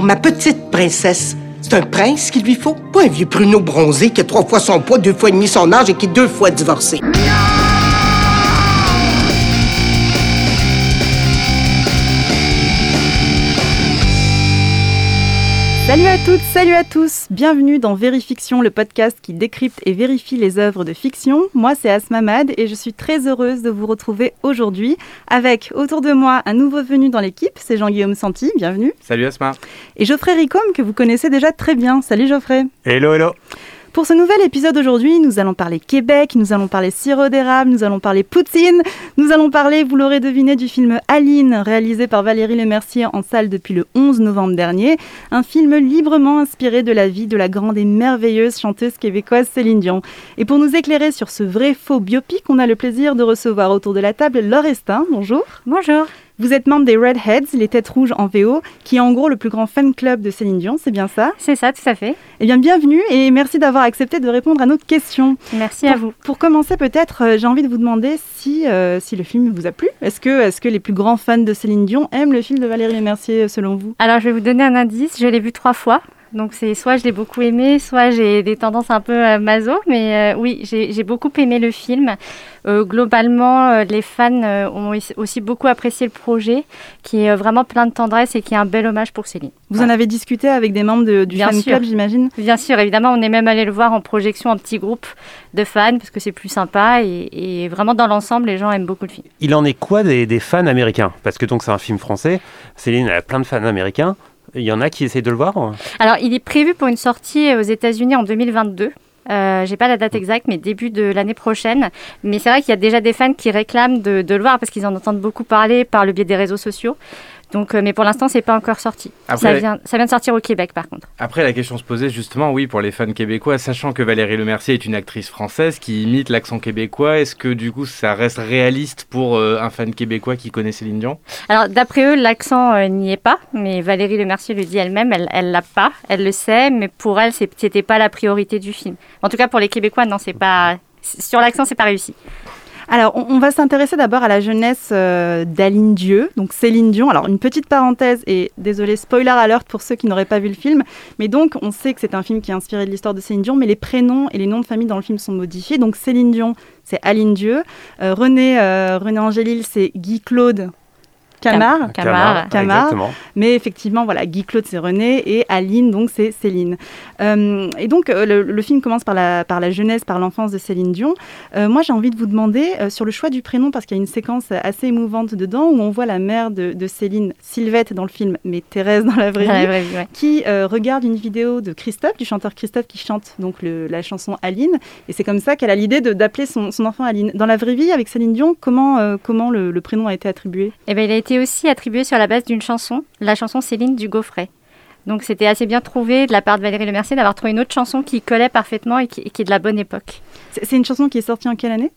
pour ma petite princesse. C'est un prince qu'il lui faut, pas un vieux pruneau bronzé qui a trois fois son poids, deux fois et demi son âge et qui est deux fois divorcé. Salut à toutes, salut à tous, bienvenue dans Vérifiction, le podcast qui décrypte et vérifie les œuvres de fiction. Moi c'est Asma Mad et je suis très heureuse de vous retrouver aujourd'hui avec autour de moi un nouveau venu dans l'équipe, c'est Jean-Guillaume Santi, bienvenue. Salut Asma. Et Geoffrey Ricom que vous connaissez déjà très bien, salut Geoffrey. Hello hello. Pour ce nouvel épisode aujourd'hui, nous allons parler Québec, nous allons parler sirop d'érable, nous allons parler poutine, nous allons parler, vous l'aurez deviné, du film Aline, réalisé par Valérie Lemercier en salle depuis le 11 novembre dernier. Un film librement inspiré de la vie de la grande et merveilleuse chanteuse québécoise Céline Dion. Et pour nous éclairer sur ce vrai faux biopic, on a le plaisir de recevoir autour de la table Laure Estin. Bonjour. Bonjour. Vous êtes membre des Redheads, les Têtes Rouges en VO, qui est en gros le plus grand fan club de Céline Dion, c'est bien ça? C'est ça, tout à fait. Eh bien, bienvenue et merci d'avoir accepté de répondre à nos questions. Merci à vous. Pour commencer, peut-être, euh, j'ai envie de vous demander si, euh, si le film vous a plu. Est-ce que, est que les plus grands fans de Céline Dion aiment le film de Valérie Mercier, selon vous? Alors, je vais vous donner un indice. Je l'ai vu trois fois. Donc c'est soit je l'ai beaucoup aimé, soit j'ai des tendances un peu euh, maso, mais euh, oui, j'ai beaucoup aimé le film. Euh, globalement, euh, les fans euh, ont aussi beaucoup apprécié le projet, qui est euh, vraiment plein de tendresse et qui est un bel hommage pour Céline. Vous Voilà. en avez discuté avec des membres de- du Bien fan sûr. club, j'imagine? Bien sûr, évidemment, on est même allé le voir en projection en petit groupe de fans parce que c'est plus sympa et, et vraiment dans l'ensemble, les gens aiment beaucoup le film. Il en est quoi des, des fans américains? Parce que donc c'est un film français. Céline a plein de fans américains. Il y en a qui essayent de le voir Alors, il est prévu pour une sortie aux États-Unis en 2022. Euh, j'ai pas la date exacte, mais début de l'année prochaine. Mais c'est vrai qu'il y a déjà des fans qui réclament de, de le voir parce qu'ils en entendent beaucoup parler par le biais des réseaux sociaux. Donc, euh, mais pour l'instant, c'est pas encore sorti. Après, Ça vient, ça vient de sortir au Québec, par contre. Après, la question se posait justement, oui, pour les fans québécois, sachant que Valérie Lemercier est une actrice française qui imite l'accent québécois, est-ce que du coup ça reste réaliste pour euh, un fan québécois qui connaît Céline Dion? Alors, d'après eux, l'accent euh, n'y est pas, mais Valérie Lemercier le dit elle-même, elle, elle l'a pas, elle le sait, mais pour elle, c'était pas la priorité du film. En tout cas, pour les Québécois, non, c'est pas. Sur l'accent, c'est pas réussi. Alors, on, va s'intéresser d'abord à la jeunesse euh, d'Aline Dieu, donc Céline Dion. Alors, une petite parenthèse, et désolé, spoiler alert pour ceux qui n'auraient pas vu le film, mais donc, on sait que c'est un film qui est inspiré de l'histoire de Céline Dion, mais les prénoms et les noms de famille dans le film sont modifiés. Donc, Céline Dion, c'est Aline Dieu. Euh, René, euh, René Angélil, c'est Guy-Claude Camard. Camard. Camard. Exactement. Mais effectivement, voilà, Guy Claude, c'est René, et Aline, donc, c'est Céline. Euh, et donc, euh, le, le film commence par la, par la jeunesse, par l'enfance de Céline Dion. Euh, moi, j'ai envie de vous demander euh, sur le choix du prénom, parce qu'il y a une séquence assez émouvante dedans, où on voit la mère de, de Céline, Sylvette dans le film, mais Thérèse dans la vraie vie, vraie vie, ouais. qui euh, regarde une vidéo de Christophe, du chanteur Christophe, qui chante donc le- la chanson Aline. Et c'est comme ça qu'elle a l'idée d'appeler son, son enfant Aline. Dans la vraie vie, avec Céline Dion, comment, euh, comment le, le prénom a été attribué? Eh ben, il a été aussi attribué sur la base d'une chanson, la chanson Céline du Gaufret. Donc c'était assez bien trouvé de la part de Valérie Lemercier d'avoir trouvé une autre chanson qui collait parfaitement et qui, et qui est de la bonne époque. C'est une chanson qui est sortie en quelle année?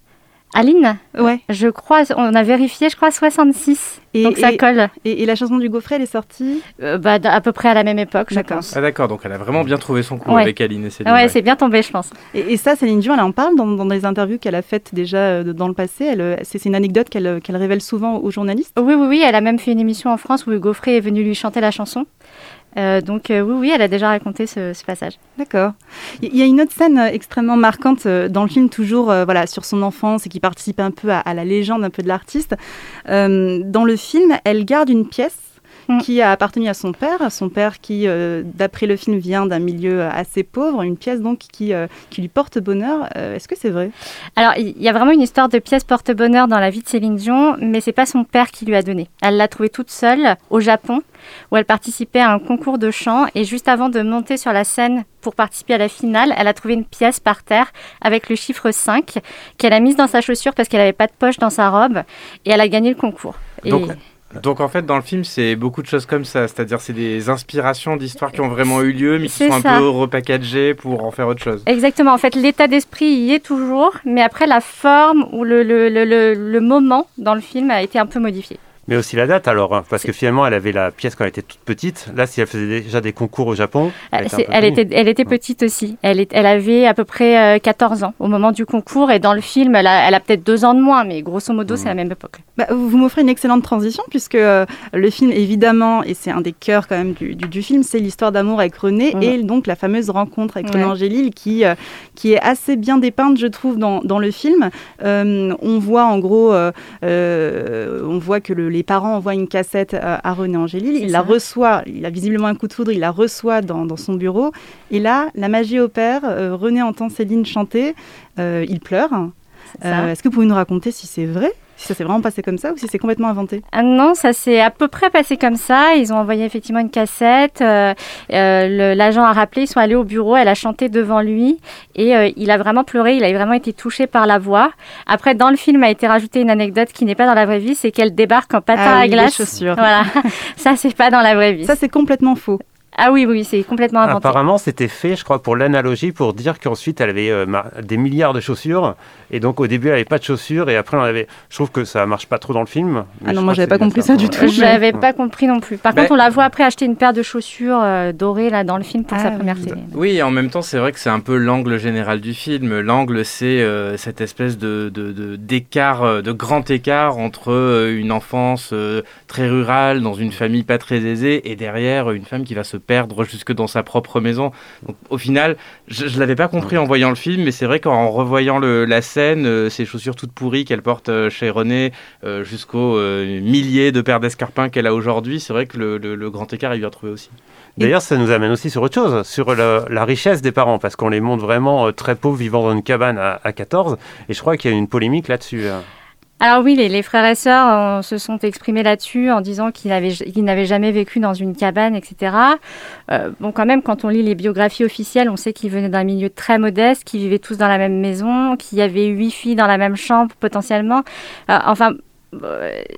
Aline, Ouais. je crois, on a vérifié, je crois 66. Et- donc ça et- colle Et, et la chanson du Gaufret, elle est sortie Euh, bah, à peu près à la même époque, je pense. Ah d'accord, donc elle a vraiment bien trouvé son coup Ouais. avec Aline et Céline. Ouais, ouais. c'est bien tombé, je pense. Et, et ça, Céline Dion, elle en parle dans, dans des interviews qu'elle a faites déjà euh, dans le passé. Elle, euh, C'est c'est une anecdote qu'elle qu'elle révèle souvent aux journalistes. Oui, oui, oui, elle a même fait une émission en France où Frey est venu lui chanter la chanson. Euh, donc euh, oui, oui, elle a déjà raconté ce, passage. D'accord. Il y a une autre scène euh, extrêmement marquante dans le film, toujours voilà, sur son enfance et qui participe un peu à, à la légende un peu de l'artiste. Dans le film, elle garde une pièce Mm. qui a appartenu à son père, son père qui, euh, d'après le film, vient d'un milieu euh, assez pauvre, une pièce donc qui, euh, qui lui porte bonheur. Euh, Est-ce que c'est vrai? Alors, il y a vraiment une histoire de pièce porte-bonheur dans la vie de Céline Dion, mais c'est pas son père qui lui a donné. Elle l'a trouvée toute seule au Japon, où elle participait à un concours de chant, et juste avant de monter sur la scène pour participer à la finale, elle a trouvé une pièce par terre avec le chiffre 5 qu'elle a mise dans sa chaussure parce qu'elle n'avait pas de poche dans sa robe, et elle a gagné le concours. Et- Donc, en fait dans le film c'est beaucoup de choses comme ça, c'est-à-dire c'est des inspirations d'histoires qui ont vraiment eu lieu mais qui sont un peu repackagées pour en faire autre chose. Exactement, en fait, l'état d'esprit y est toujours, mais après, la forme ou le, le, le- le moment dans le film a été un peu modifié. Mais aussi la date alors, hein, parce que finalement elle avait la pièce quand elle était toute petite. Là, si elle faisait déjà des concours au Japon, elle, était, elle était, elle était petite aussi. Elle, est, elle avait à peu près 14 ans au moment du concours et dans le film, elle a, elle a peut-être deux ans de moins, mais grosso modo, c'est la même époque. Bah, vous m'offrez une excellente transition puisque le film, évidemment, et c'est un des cœurs quand même du, du, film, c'est l'histoire d'amour avec René et donc la fameuse rencontre avec René Angélil qui, qui est assez bien dépeinte, je trouve, dans, dans le film. on voit en gros, on voit que le, les parents envoient une cassette à, René Angélil, il la reçoit, il a visiblement un coup de foudre, il la reçoit dans, son bureau, et là, la magie opère, euh, René entend Céline chanter, euh, il pleure. Euh, est-ce que vous pouvez nous raconter si c'est vrai? Si ça s'est vraiment passé comme ça ou si c'est complètement inventé? Ah Non, ça s'est à peu près passé comme ça. Ils ont envoyé effectivement une cassette. Euh, euh, l'agent a rappelé, ils sont allés au bureau, elle a chanté devant lui et euh, il a vraiment pleuré, il a vraiment été touché par la voix. Après, dans le film a été rajoutée une anecdote qui n'est pas dans la vraie vie, c'est qu'elle débarque en patin ah à glace. chaussures. Voilà, ça c'est pas dans la vraie vie. Ça c'est complètement faux. Ah oui, oui, c'est complètement inventé. Apparemment, c'était fait, je crois, pour l'analogie, pour dire qu'ensuite, elle avait euh, des milliards de chaussures. Et donc, au début, elle n'avait pas de chaussures. Et après, on avait. Je trouve que ça marche pas trop dans le film. Ah non, moi, j'avais pas compris ça, du tout. Je n'avais pas compris non plus. Par contre, on la voit après acheter une paire de chaussures euh, dorées là dans le film pour sa ah première télé. Oui, en même temps, c'est vrai que c'est un peu l'angle général du film. L'angle, c'est euh, cette espèce de d'écart, de, grand écart entre une enfance très rurale dans une famille pas très aisée et derrière une femme qui va se perdre jusque dans sa propre maison. Au final, je ne l'avais pas compris en voyant le film, mais c'est vrai qu'en revoyant la scène, euh, ces chaussures toutes pourries qu'elle porte euh, chez René, euh, jusqu'aux milliers de paires d'escarpins qu'elle a aujourd'hui, c'est vrai que le, grand écart, il vient trouver aussi. D'ailleurs, ça nous amène aussi sur autre chose, sur la richesse des parents, parce qu'on les montre vraiment très pauvres vivant dans une cabane à, à 14, et je crois qu'il y a une polémique là-dessus. Alors oui, les, frères et sœurs euh, se sont exprimés là-dessus en disant qu'ils n'avaient jamais vécu dans une cabane, etc. Euh, bon, quand même, quand on lit les biographies officielles, on sait qu'ils venaient d'un milieu très modeste, qu'ils vivaient tous dans la même maison, qu'il y avait huit filles dans la même chambre potentiellement. Euh, enfin,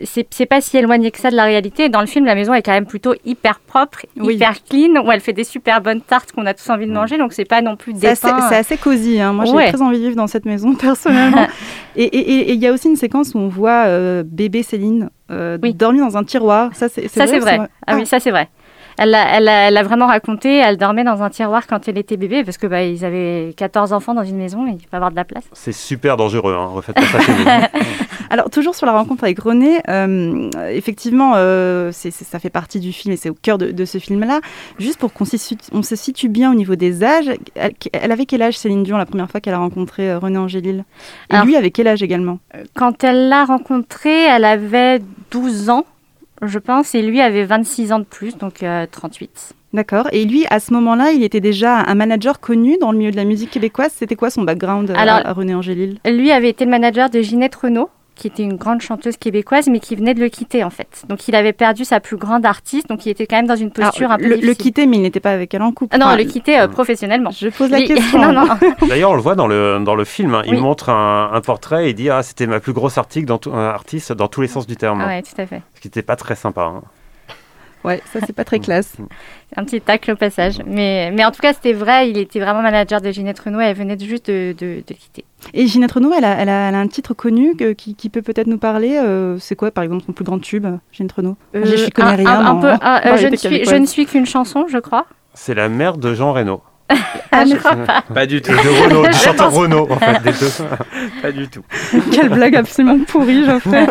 c'est pas si éloigné que ça de la réalité. Dans le film, la maison est quand même plutôt hyper propre, hyper clean, où elle fait des super bonnes tartes qu'on a tous envie de manger. Donc c'est pas non plus dépeint. C'est assez, cosy. Hein. Moi, j'ai très envie de vivre dans cette maison personnellement. et il y a aussi une séquence où on voit euh, bébé Céline euh, dormir dans un tiroir. Ça, c'est vrai. vrai. Ah, oui, ah. ça c'est vrai. Elle l'a vraiment raconté. Elle dormait dans un tiroir quand elle était bébé parce que bah, ils avaient 14 enfants dans une maison et il faut avoir de la place. C'est super dangereux. Hein. Refaites pas ça Alors toujours sur la rencontre avec René, euh, effectivement, euh, ça fait partie du film et c'est au cœur de, ce film-là. Juste pour qu'on se situe bien au niveau des âges, elle, avait quel âge Céline Dion la première fois qu'elle a rencontré euh, René Angélil? Et lui avait quel âge également? Quand elle l'a rencontré, elle avait 12 ans je pense, et lui avait 26 ans de plus, donc 38. Euh, D'accord. Et lui, à ce moment-là, il était déjà un manager connu dans le milieu de la musique québécoise. C'était quoi son background euh, à, René Angélil? Lui avait été le manager de Ginette Renault qui était une grande chanteuse québécoise, mais qui venait de le quitter en fait. Donc il avait perdu sa plus grande artiste, donc il était quand même dans une posture un peu le, le quitter, mais il n'était pas avec elle en couple. Ah non, le quitter euh, professionnellement. Je pose la question. non, non. D'ailleurs, on le voit dans le, dans le film. Hein. Il montre un, portrait et dit ah c'était ma plus grosse artiste dans, artiste dans tous les sens du terme. Ah ouais, tout à fait. Ce qui n'était pas très sympa. Hein. Ouais, ça c'est pas très classe. Un petit tacle au passage. Mais, mais en tout cas, c'était vrai, il était vraiment manager de Ginette Renault elle venait juste de, de, quitter. Et Ginette Renault, elle a, elle a, elle a un titre connu qui, qui, peut peut-être nous parler. Euh, c'est quoi, par exemple, son plus grand tube, Ginette Renault euh, Je connais rien. Un, peu, euh, je, ne suis, je ne suis qu'une chanson, je crois. C'est la mère de Jean Reno. Ah, je crois pas. Pas du tout. De Renault, du chanteur Renault, en fait, des deux. pas du tout. Quelle blague absolument pourrie, Geoffrey.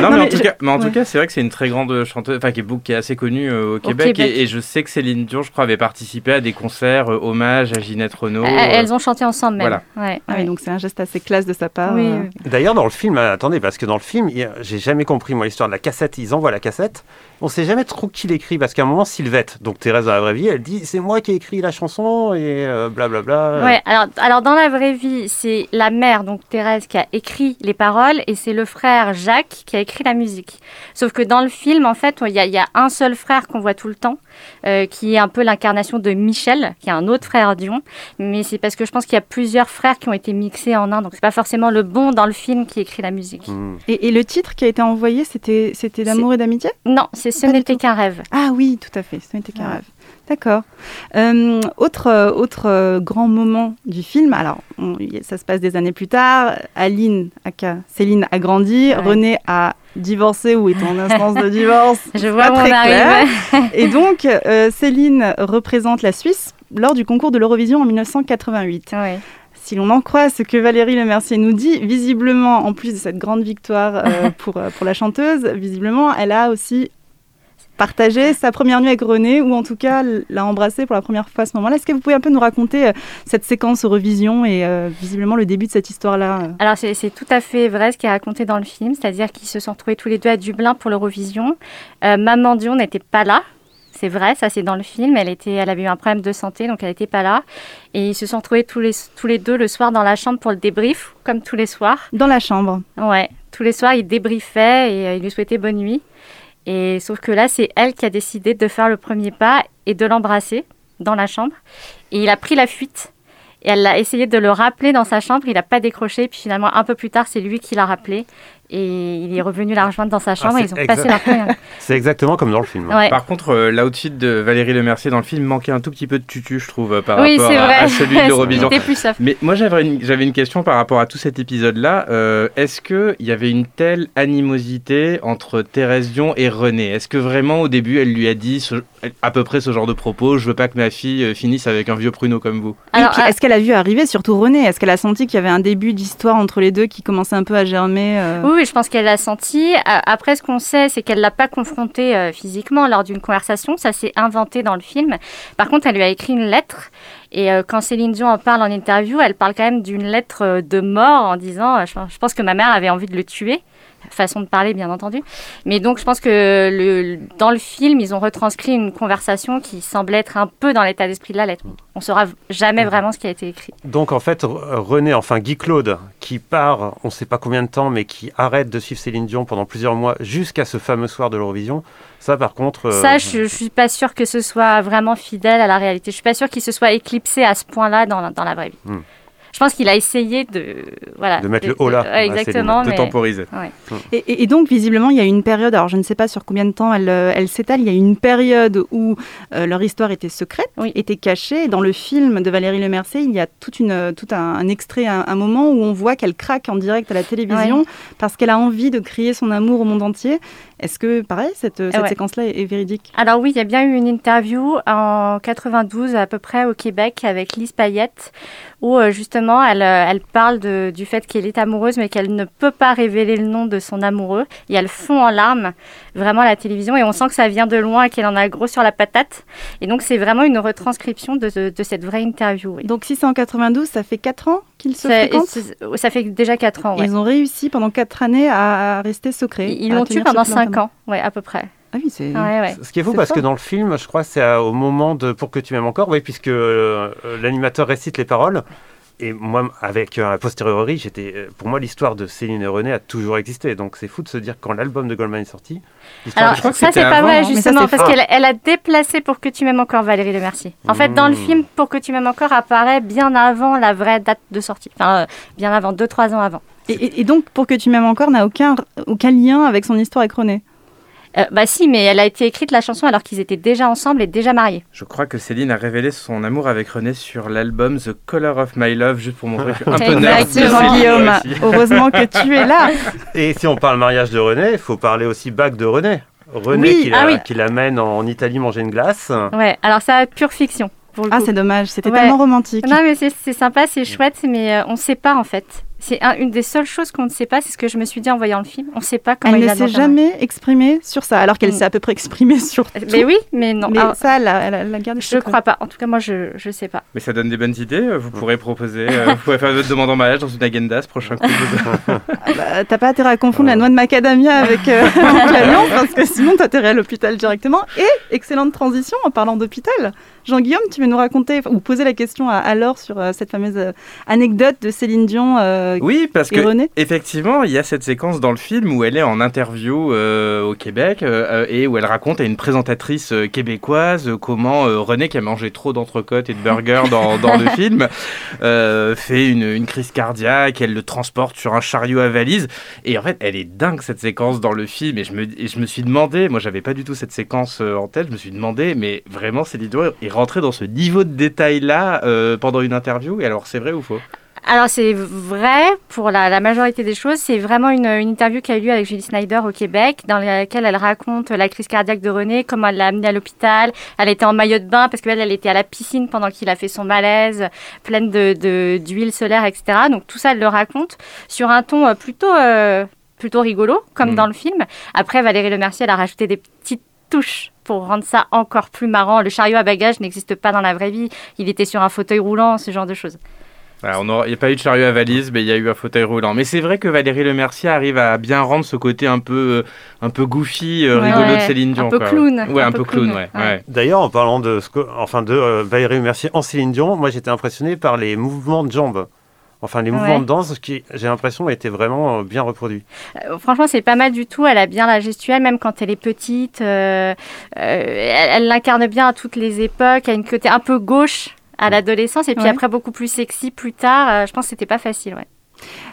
non, mais, en tout cas, mais en tout cas, c'est vrai que c'est une très grande chanteuse, enfin, qui est, qui est assez connue euh, au, Québec, Et, je sais que Céline Dion, je crois, avait participé à des concerts euh, hommage à Ginette Renault. Elles ont chanté ensemble, même. Voilà. Ouais, ah, donc c'est un geste assez classe de sa part. Euh. D'ailleurs, dans le film, attendez, parce que dans le film, j'ai jamais compris, moi, l'histoire de la cassette. Ils envoient la cassette. On sait jamais trop qui l'écrit, parce qu'à un moment, Sylvette, donc Thérèse dans la vraie vie, elle dit c'est moi qui ai écrit la chanson et blablabla. Ouais, alors, alors dans la vraie vie, c'est la mère, donc Thérèse, qui a écrit les paroles et c'est le frère Jacques qui a écrit la musique. Sauf que dans le film, en fait, il y, a un seul frère qu'on voit tout le temps, euh, qui est un peu l'incarnation de Michel, qui est un autre frère Dion. Mais c'est parce que je pense qu'il y a plusieurs frères qui ont été mixés en un, donc c'est pas forcément le bon dans le film qui écrit la musique. Hmm. Et, et, le titre qui a été envoyé, c'était d'amour et d'amitié? Non, c'est Ce n'était qu'un rêve. Ah oui, tout à fait, ce n'était qu'un rêve. D'accord. Euh, autre autre, autre euh, grand moment du film, alors on- ça se passe des années plus tard, Aline, aka Céline a grandi, Ouais. René a divorcé ou est en instance de divorce. Je vois pas très clair. Et donc, euh, Céline représente la Suisse lors du concours de l'Eurovision en 1988. Ouais. Si l'on en croit ce que Valérie Lemercier nous dit, visiblement, en plus de cette grande victoire euh, pour, euh, pour la chanteuse, visiblement, elle a aussi partagé sa première nuit avec René, ou en tout cas l'a embrassé pour la première fois à ce moment-là. Est-ce que vous pouvez un peu nous raconter euh, cette séquence Eurovision et euh, visiblement le début de cette histoire-là euh? Alors c'est c'est tout à fait vrai ce qui est raconté dans le film, c'est-à-dire qu'ils se sont retrouvés tous les deux à Dublin pour l'Eurovision. Euh, Maman Dion n'était pas là, c'est vrai, ça c'est dans le film. Elle était, elle avait eu un problème de santé, donc elle n'était pas là. Et ils se sont retrouvés tous les tous les deux le soir dans la chambre pour le débrief, comme tous les soirs. Dans la chambre. Ouais, tous les soirs ils débriefaient et euh, ils lui souhaitaient bonne nuit. Et sauf que là c'est elle qui a décidé de faire le premier pas et de l'embrasser dans la chambre. Et il a pris la fuite. Et elle a essayé de le rappeler dans sa chambre, il n'a pas décroché. Puis finalement, un peu plus tard, c'est lui qui l'a rappelé. Et il est revenu la rejoindre dans sa chambre et ils ont passé leur première. C'est exactement comme dans le film. Ouais. Par contre, euh, l'outfit de Valérie Lemercier dans le film manquait un tout petit peu de tutu, je trouve, euh, par Oui, rapport à, celui de soft. Mais moi, j'avais une, j'avais une question par rapport à tout cet épisode-là. Euh, Est-ce qu'il y avait une telle animosité entre Thérèse Dion et René? Est-ce que vraiment, au début, elle lui a dit ce- à peu près ce genre de propos Je veux pas que ma fille finisse avec un vieux pruneau comme vous. Alors, Et puis, Est-ce qu'elle a vu arriver surtout René? Est-ce qu'elle a senti qu'il y avait un début d'histoire entre les deux qui commençait un peu à germer euh? Oui, oui, je pense qu'elle l'a senti. Après, ce qu'on sait, c'est qu'elle l'a pas confronté euh, physiquement lors d'une conversation. Ça s'est inventé dans le film. Par contre, elle lui a écrit une lettre. Et euh, quand Céline Dion en parle en interview, elle parle quand même d'une lettre euh, de mort en disant je pense que ma mère avait envie de le tuer. Façon de parler, bien entendu. Mais donc, je pense que le, dans le film, ils ont retranscrit une conversation qui semblait être un peu dans l'état d'esprit de la lettre. On saura jamais vraiment ce qui a été écrit. Donc en fait, René, enfin Guy Claude, qui part, on ne sait pas combien de temps, mais qui arrête de suivre Céline Dion pendant plusieurs mois jusqu'à ce fameux soir de l'Eurovision, ça par contre... euh, Ça, je, je suis pas sûre que ce soit vraiment fidèle à la réalité. Je suis pas sûre qu'il se soit éclipsé à ce point-là dans, la- dans la vraie vie. Hmm. Je pense qu'il a essayé de voilà De mettre le haut là, ouais, à exactement. de mais- temporiser. Et, et- et donc, visiblement, il y a eu une période, alors je ne sais pas sur combien de temps elle, euh, elle s'étale, il y a eu une période où euh, leur histoire était secrète, Oui. était cachée. Dans le film de Valérie Lemercier, il y a toute une, tout un, un extrait, un, un moment où on voit qu'elle craque en direct à la télévision parce qu'elle a envie de crier son amour au monde entier. Est-ce que, pareil, cette, cette ouais. séquence-là est, est véridique? Alors oui, il y a bien eu une interview en 92 à peu près au Québec avec Lise Payette où euh, justement elle, euh, elle parle de- du fait qu'elle est amoureuse mais qu'elle ne peut pas révéler le nom de son amoureux et elle fond en larmes vraiment à la télévision et on sent que ça vient de loin et qu'elle en a gros sur la patate et donc c'est vraiment une retranscription de, de- de cette vraie interview. oui. Donc, si c'est en 92, ça fait 4 ans qu'ils se Ça, fréquentent ça fait déjà 4 ans. ouais. Ils ont réussi pendant 4 années à, rester secrets. Ils l'ont tué pendant ce 5 plan. ans, ouais, à peu près. Ah oui, c'est... Ouais, ouais. Ce qui est fou parce fort. que dans le film, je crois que c'est au moment de Pour que tu m'aimes encore, oui, puisque euh, euh, l'animateur récite les paroles. Et moi, avec euh, a posteriori, j'étais, euh, pour moi, l'histoire de Céline et René a toujours existé. Donc c'est fou de se dire que quand l'album de Goldman est sorti, Alors de- crois que ça c'est pas vrai hein. Ça, justement parce qu'elle elle a déplacé pour que tu m'aimes encore Valérie Le Mercier. En fait dans le Mmh. film pour que tu m'aimes encore apparaît bien avant la vraie date de sortie, enfin euh, bien avant 2-3 ans avant. Et donc, pour que tu m'aimes encore, n'a aucun, aucun lien avec son histoire avec René? Euh, bah si mais elle a été écrite la chanson alors qu'ils étaient déjà ensemble et déjà mariés. Je crois que Céline a révélé son amour avec René sur l'album The Color of My Love, juste pour montrer que un peu. Exactement, Guillaume, heureusement que tu es là. Et si on parle mariage de René, il faut parler aussi bac de René. René Oui, qui, ah la- oui. qui l'amène en Italie manger une glace. Ouais alors ça pure fiction. Pour le Ah, c'est dommage, c'était Ouais. tellement romantique. Non mais c'est sympa, c'est chouette mais euh, on sait pas en fait. C'est un- une des seules choses qu'on ne sait pas, c'est ce que je me suis dit en voyant le film. On sait pas comment Elle il ne a s'est jamais exprimée sur ça, alors qu'elle Mm. s'est à peu près exprimée sur tout. Mais oui, mais non. Mais Alors, ça, elle a, elle a- elle a gardé je secret. crois pas. En tout cas, moi, je je sais pas. Mais ça donne des bonnes idées. euh, Vous pourrez proposer, euh, vous pourrez faire votre demande en mariage dans une agenda ce prochain coup. Ah bah, T'as pas intérêt à confondre la noix de macadamia avec euh, avec la viande, parce que sinon t'as intérêt à l'hôpital directement. Et, excellente transition, en parlant d'hôpital, Jean-Guillaume, tu veux nous raconter, ou poser la question à, à Laure sur euh, cette fameuse anecdote de Céline Dion, euh, Oui, parce que effectivement, il y a cette séquence dans le film où elle est en interview euh, au Québec euh, et où elle raconte à une présentatrice québécoise comment René, qui a mangé trop d'entrecôtes et de burgers dans, dans le film, fait une, une crise cardiaque. Elle le transporte sur un chariot à valise. Et en fait, elle est dingue cette séquence dans le film. Et je me, et je me suis demandé, moi, j'avais pas du tout cette séquence en tête. Je me suis demandé, mais vraiment, Céline Dion est rentrée dans ce niveau de détail là pendant une interview? Et alors, c'est vrai ou faux? Alors c'est vrai pour la, la majorité des choses. C'est vraiment une, une interview qui a eu lieu avec Julie Snyder au Québec, dans laquelle elle raconte la crise cardiaque de René, comment elle l'a amené à l'hôpital. Elle était en maillot de bain parce qu'elle elle était à la piscine pendant qu'il a fait son malaise, pleine de de- d'huile solaire, etc. Donc tout ça, elle le raconte sur un ton euh, plutôt euh, plutôt rigolo, comme Mm. dans le film. Après, Valérie Lemercier, elle a rajouté des petites touches pour rendre ça encore plus marrant. Le chariot à bagages n'existe pas dans la vraie vie. Il était sur un fauteuil roulant, ce genre de choses. Alors, on aura- Il n'y a pas eu de chariot à valise, mais il y a eu un fauteuil roulant. Mais c'est vrai que Valérie Lemercier arrive à bien rendre ce côté un peu, un peu goofy, euh, Ouais. rigolo de Céline Dion. un peu quoi. clown, Ouais, un, un peu peu clown, clown, ouais. D'ailleurs, en parlant de, ce que- enfin de euh, Valérie Mercier en Céline Dion, moi j'étais impressionné par les mouvements de jambes. Enfin, les mouvements Ouais. de danse qui, j'ai l'impression, étaient vraiment euh, bien reproduits. Euh, franchement, c'est pas mal du tout. Elle a bien la gestuelle, même quand elle est petite. euh, euh, elle elle l'incarne bien à toutes les époques. Elle a une côté un peu gauche à l'adolescence et puis Ouais. après beaucoup plus sexy plus tard. Euh, je pense que c'était pas facile. Ouais.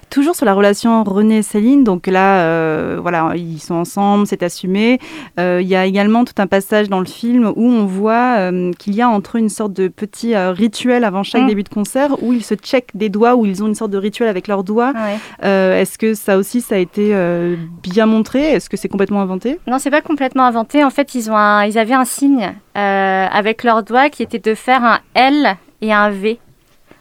Toujours sur la relation René et Céline, donc là, euh, voilà, ils sont ensemble, c'est assumé. Euh, Il y a également tout un passage dans le film où on voit euh, qu'il y a entre eux une sorte de petit rituel avant chaque Mm. début de concert où ils se checkent des doigts, où ils ont une sorte de rituel avec leurs doigts. Ouais. Est-ce que ça aussi, ça a été bien montré? Est-ce que c'est complètement inventé? Non, c'est pas complètement inventé. En fait, ils, ont un- ils avaient un signe avec leurs doigts qui était de faire un L et un V.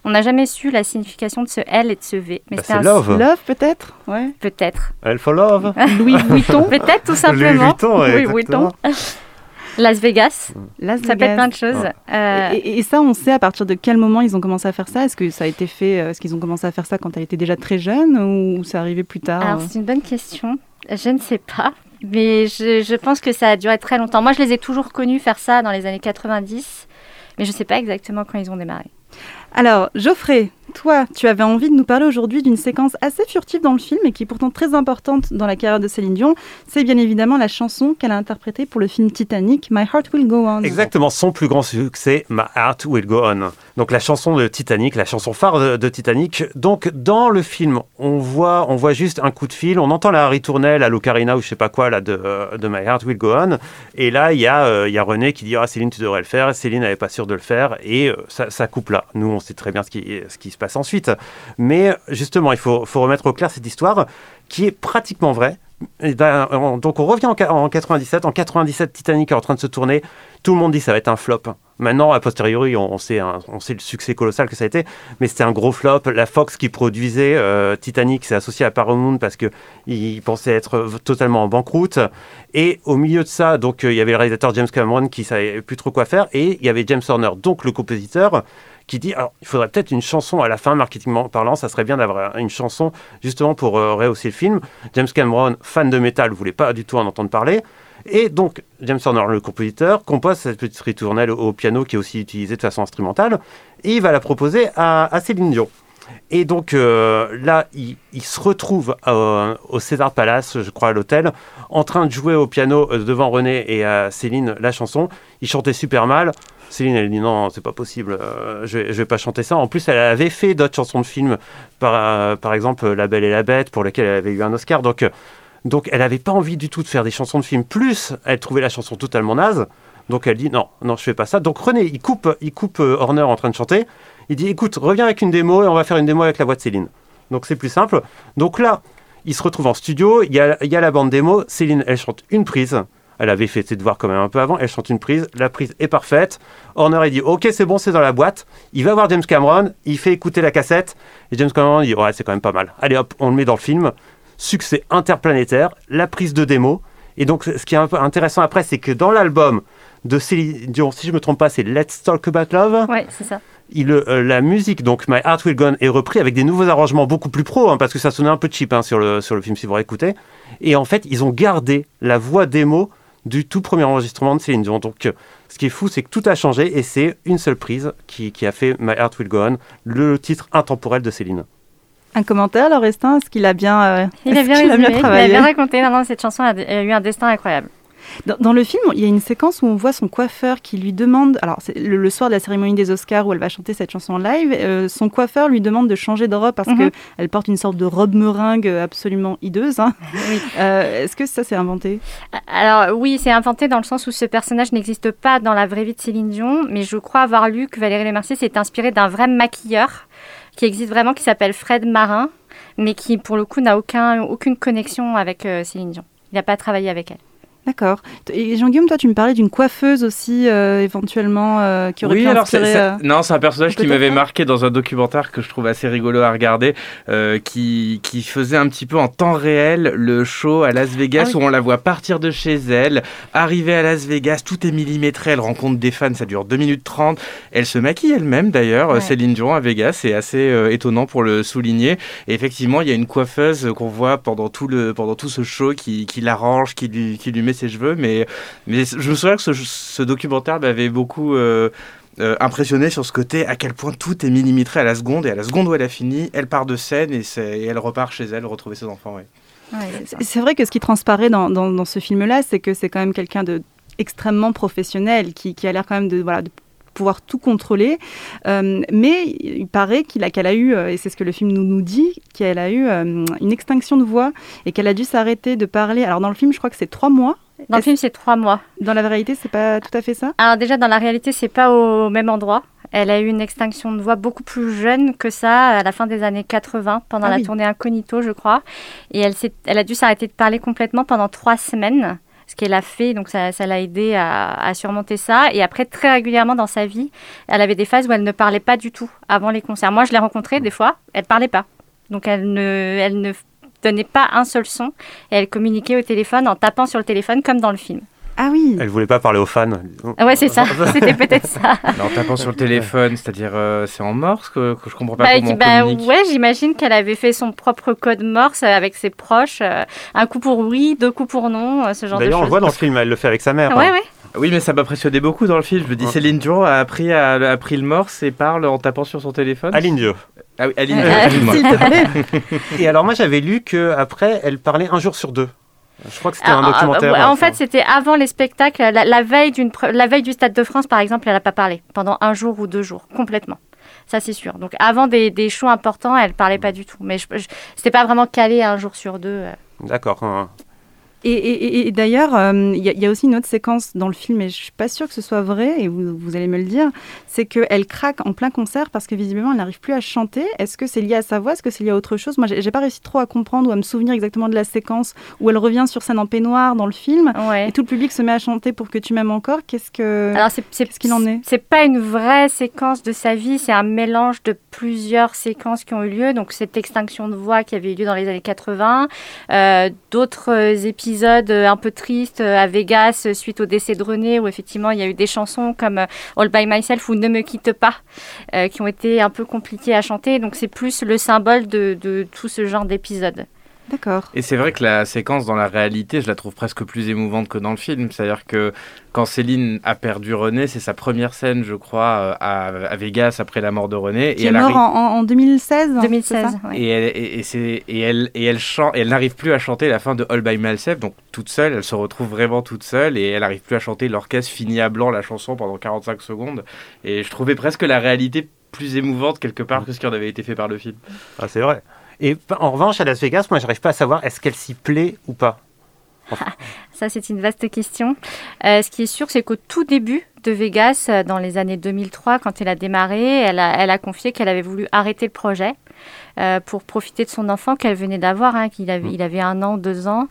On n'a jamais su la signification de ce L et de ce V. Mais Bah, c'était c'est un love. Love, peut-être Ouais. Peut-être. Elle for love. Louis Vuitton Peut-être tout Louis simplement. Vuitton, ouais, Oui, exactement. Vuitton. Las Vegas. Las Ça peut être plein de choses. Euh, Et, et ça, on sait à partir de quel moment ils ont commencé à faire ça Est-ce que ça a été fait euh, Est-ce qu'ils ont commencé à faire ça quand elle était déjà très jeune ou c'est arrivé plus tard Alors, euh c'est une bonne question. Je ne sais pas. Mais je, je pense que ça a duré très longtemps. Moi, je les ai toujours connus faire ça dans les années 90. Mais je ne sais pas exactement quand ils ont démarré. Alors, Geoffrey, toi, tu avais envie de nous parler aujourd'hui d'une séquence assez furtive dans le film et qui est pourtant très importante dans la carrière de Céline Dion. C'est bien évidemment la chanson qu'elle a interprétée pour le film Titanic, My Heart Will Go On. Exactement, son plus grand succès, My Heart Will Go On. Donc la chanson de Titanic, la chanson phare de, Titanic. Donc dans le film, on voit, on voit juste un coup de fil, on entend la ritournelle à l'ocarina ou je sais pas quoi là de, My Heart Will Go On. Et là, il y, a, euh, y a René qui dit ah Céline tu devrais le faire. Céline n'avait pas sûr de le faire et euh, ça, ça coupe là. Nous on sait très bien ce qui, ce qui se passe ensuite. Mais justement, il faut, remettre au clair cette histoire qui est pratiquement vraie. Et ben, on- donc on revient en, en 97. En 97, Titanic est en train de se tourner. Tout le monde dit ça va être un flop. Maintenant, a posteriori, on, sait, le succès colossal que ça a été, mais c'était un gros flop. La Fox qui produisait euh, Titanic s'est associée à Paramount parce que ils pensaient être totalement en banqueroute. Et au milieu de ça, donc euh, il y avait le réalisateur James Cameron qui savait plus trop quoi faire, et il y avait James Horner, donc le compositeur, dit alors il faudrait peut-être une chanson à la fin, marketingment parlant, ça serait bien d'avoir une chanson justement pour euh, rehausser le film. James Cameron, fan de métal, voulait pas du tout en entendre parler. Et donc, James Horner, le compositeur, compose cette petite ritournelle au piano qui est aussi utilisée de façon instrumentale, et il va la proposer à, à Céline Dion. Et donc euh, là, il, se retrouve euh, au César Palace, je crois à l'hôtel, en train de jouer au piano euh, devant René et Céline la chanson. Il chantait super mal. Céline, elle dit non, c'est pas possible, je, vais, vais pas chanter ça. En plus, elle avait fait d'autres chansons de films, par, exemple La Belle et la Bête, pour lesquelles elle avait eu un Oscar. Donc, donc elle avait pas envie du tout de faire des chansons de films. Plus, elle trouvait la chanson totalement naze. Donc elle dit non, non, je fais pas ça. Donc René, il coupe, il coupe Horner en train de chanter. Il dit écoute, reviens avec une démo et on va faire une démo avec la voix de Céline. Donc c'est plus simple. Donc là, il se retrouve en studio. Il y a, il y a la bande démo. Céline, elle chante une prise. Elle avait fait ses devoirs quand même un peu avant. Elle chante une prise. La prise est parfaite. Horner, il dit ok, c'est bon, c'est dans la boîte. Il va voir James Cameron. Il fait écouter la cassette. Et James Cameron dit ouais, c'est quand même pas mal. Allez hop, on le met dans le film. Succès interplanétaire. La prise de démo. Et donc, ce qui est un peu intéressant après, c'est que dans l'album de Céline Dion, si je me trompe pas, c'est Let's Talk About Love. Ouais, c'est ça. Il, euh, la musique, donc My Heart Will Go On, est repris avec des nouveaux arrangements beaucoup plus pro, hein, parce que ça sonnait un peu cheap hein, sur, le, sur le film si vous réécoutez. Et en fait, ils ont gardé la voix démo du tout premier enregistrement de Céline Dion. Donc, euh, ce qui est fou, c'est que tout a changé et c'est une seule prise qui, qui a fait My Heart Will Go On, le titre intemporel de Céline. Un commentaire, Laurestin? Est-ce qu'il a bien, euh, Il a bien qu'il résumé, il a travaillé bien raconté. Non, non, cette chanson a, a eu un destin incroyable. Dans, dans le film, il y a une séquence où on voit son coiffeur qui lui demande, alors c'est le, le soir de la cérémonie des Oscars où elle va chanter cette chanson en live, euh, son coiffeur lui demande de changer de robe parce Mhm. que elle porte une sorte de robe meringue absolument hideuse. hein. Oui. Euh, Est-ce que ça c'est inventé? Alors oui, c'est inventé dans le sens où ce personnage n'existe pas dans la vraie vie de Céline Dion, mais je crois avoir lu que Valérie Lemercier s'est inspirée d'un vrai maquilleur qui existe vraiment, qui s'appelle Fred Marin, mais qui pour le coup n'a aucun, aucune connexion avec euh, Céline Dion. Il n'a pas travaillé avec elle. D'accord. Et Jean-Guillaume, toi tu me parlais d'une coiffeuse aussi euh, éventuellement euh, qui aurait Oui, pu alors inspirer, euh, non, c'est un personnage qui m'avait marqué dans un documentaire que je trouve assez rigolo à regarder, euh, qui, qui faisait un petit peu en temps réel le show à Las Vegas Ah oui. où on la voit partir de chez elle, arriver à Las Vegas, tout est millimétré, elle rencontre des fans, ça dure 2 minutes 30, elle se maquille elle-même d'ailleurs, Ouais. Céline Dion à Vegas, c'est assez étonnant pour le souligner. Et effectivement, il y a une coiffeuse qu'on voit pendant tout, le, pendant tout ce show qui, qui l'arrange, qui lui, qui lui met ses cheveux, mais mais je me souviens que ce, ce documentaire m'avait beaucoup euh, euh, impressionné sur ce côté, à quel point tout est millimétré à la seconde, et à la seconde où elle a fini, elle part de scène et, c'est- et elle repart chez elle retrouver ses enfants. ouais. Ouais, c'est vrai que ce qui transparaît dans, dans- dans ce film-là, c'est que c'est quand même quelqu'un de extrêmement professionnel, qui, qui a l'air quand même de, voilà, de pouvoir tout contrôler. Euh, mais il paraît qu'il a, qu'elle a eu, euh, et c'est ce que le film nous, nous dit, qu'elle a eu euh, une extinction de voix et qu'elle a dû s'arrêter de parler. Alors dans le film, je crois que c'est trois mois. Dans le film, c'est trois mois. Dans la réalité, c'est pas tout à fait ça? Alors déjà, dans la réalité, c'est pas au même endroit. Elle a eu une extinction de voix beaucoup plus jeune que ça, à la fin des années 80, pendant Ah la oui. tournée Incognito, je crois. Et elle a dû s'arrêter de parler complètement pendant trois semaines, ce qu'elle a fait, donc ça l'a aidé à, surmonter ça. Et après, très régulièrement dans sa vie, elle avait des phases où elle ne parlait pas du tout avant les concerts. Moi, je l'ai rencontrée des fois, elle parlait pas. Donc elle ne, elle ne donnait pas un seul son et elle communiquait au téléphone en tapant sur le téléphone comme dans le film. Ah oui Elle voulait pas parler aux fans. Ah ouais, c'est ça. C'était peut-être ça. En tapant sur le téléphone, c'est-à-dire euh, c'est en morse que, que je comprends pas Bah, comment on bah, communique. ouais, j'imagine qu'elle avait fait son propre code morse avec ses proches. euh, un coup pour oui, deux coups pour non, euh, ce genre de D'ailleurs, on choses. le voit dans le film, elle le fait avec sa mère. Ouais, hein. ouais. Oui, mais ça m'impressionnait beaucoup dans le film. Je me dis. Céline Dion a appris, à, a appris le morse et parle en tapant sur son téléphone. Aline Dio. Ah oui, Aline. Euh, plaît Et alors, moi, j'avais lu que après, elle parlait un jour sur deux. Je crois que c'était Ah, un ah, documentaire. ouais, hein, en enfin. fait, c'était avant les spectacles. La, la veille d'une la veille du Stade de France, par exemple, elle n'a pas parlé pendant un jour ou deux jours, complètement. Ça, c'est sûr. Donc, avant des, des shows importants, elle parlait pas du tout. Mais je, je- c'était pas vraiment calé un jour sur deux. euh. D'accord. Et, et- et- et d'ailleurs, euh, il y, a- il y a aussi une autre séquence dans le film, et je suis pas sûre que ce soit vrai, et vous, vous allez me le dire, c'est qu'elle craque en plein concert parce que visiblement elle n'arrive plus à chanter. Est-ce que c'est lié à sa voix? Est-ce que c'est lié à autre chose? Moi, j'ai pas réussi trop à comprendre ou à me souvenir exactement de la séquence où elle revient sur scène en peignoir dans le film, Ouais. et tout le public se met à chanter pour que tu m'aimes encore. Qu'est-ce que Alors, c'est, qu'il en est? C'est pas une vraie séquence de sa vie, c'est un mélange de plusieurs séquences qui ont eu lieu. Donc, cette extinction de voix qui avait eu lieu dans les années 80, euh, d'autres épisodes euh, un peu tristes euh, à Vegas euh, suite au décès de René, où effectivement il y a eu des chansons comme All by Myself ou Ne me quitte pas, qui ont été un peu compliquées à chanter. Donc, c'est plus le symbole de, de tout ce genre d'épisodes. D'accord. Et c'est vrai que la séquence dans la réalité, je la trouve presque plus émouvante que dans le film. C'est-à-dire que quand Céline a perdu René, c'est sa première scène, je crois, euh, à, à Vegas après la mort de René. Qui est elle mort en, en- en 2016 c'est 2016. ça ouais. Et elle, et, et c'est- et elle, et elle, chante, et elle n'arrive plus à chanter la fin de All by Myself, donc toute seule, elle se retrouve vraiment toute seule et elle n'arrive plus à chanter l'orchestre finit à blanc la chanson pendant 45 secondes. Et je trouvais presque la réalité plus émouvante quelque part que ce qui en avait été fait par le film. Ah, c'est vrai. Et en revanche, à Las Vegas, moi, j'arrive pas à savoir est-ce qu'elle s'y plaît ou pas. Ça, c'est une vaste question. Euh, ce qui est sûr, c'est qu'au tout début de Vegas, euh, dans les années 2003, quand elle a démarré, elle a, elle a confié qu'elle avait voulu arrêter le projet euh, pour profiter de son enfant qu'elle venait d'avoir, hein, qu'il avait, il avait un an, deux ans.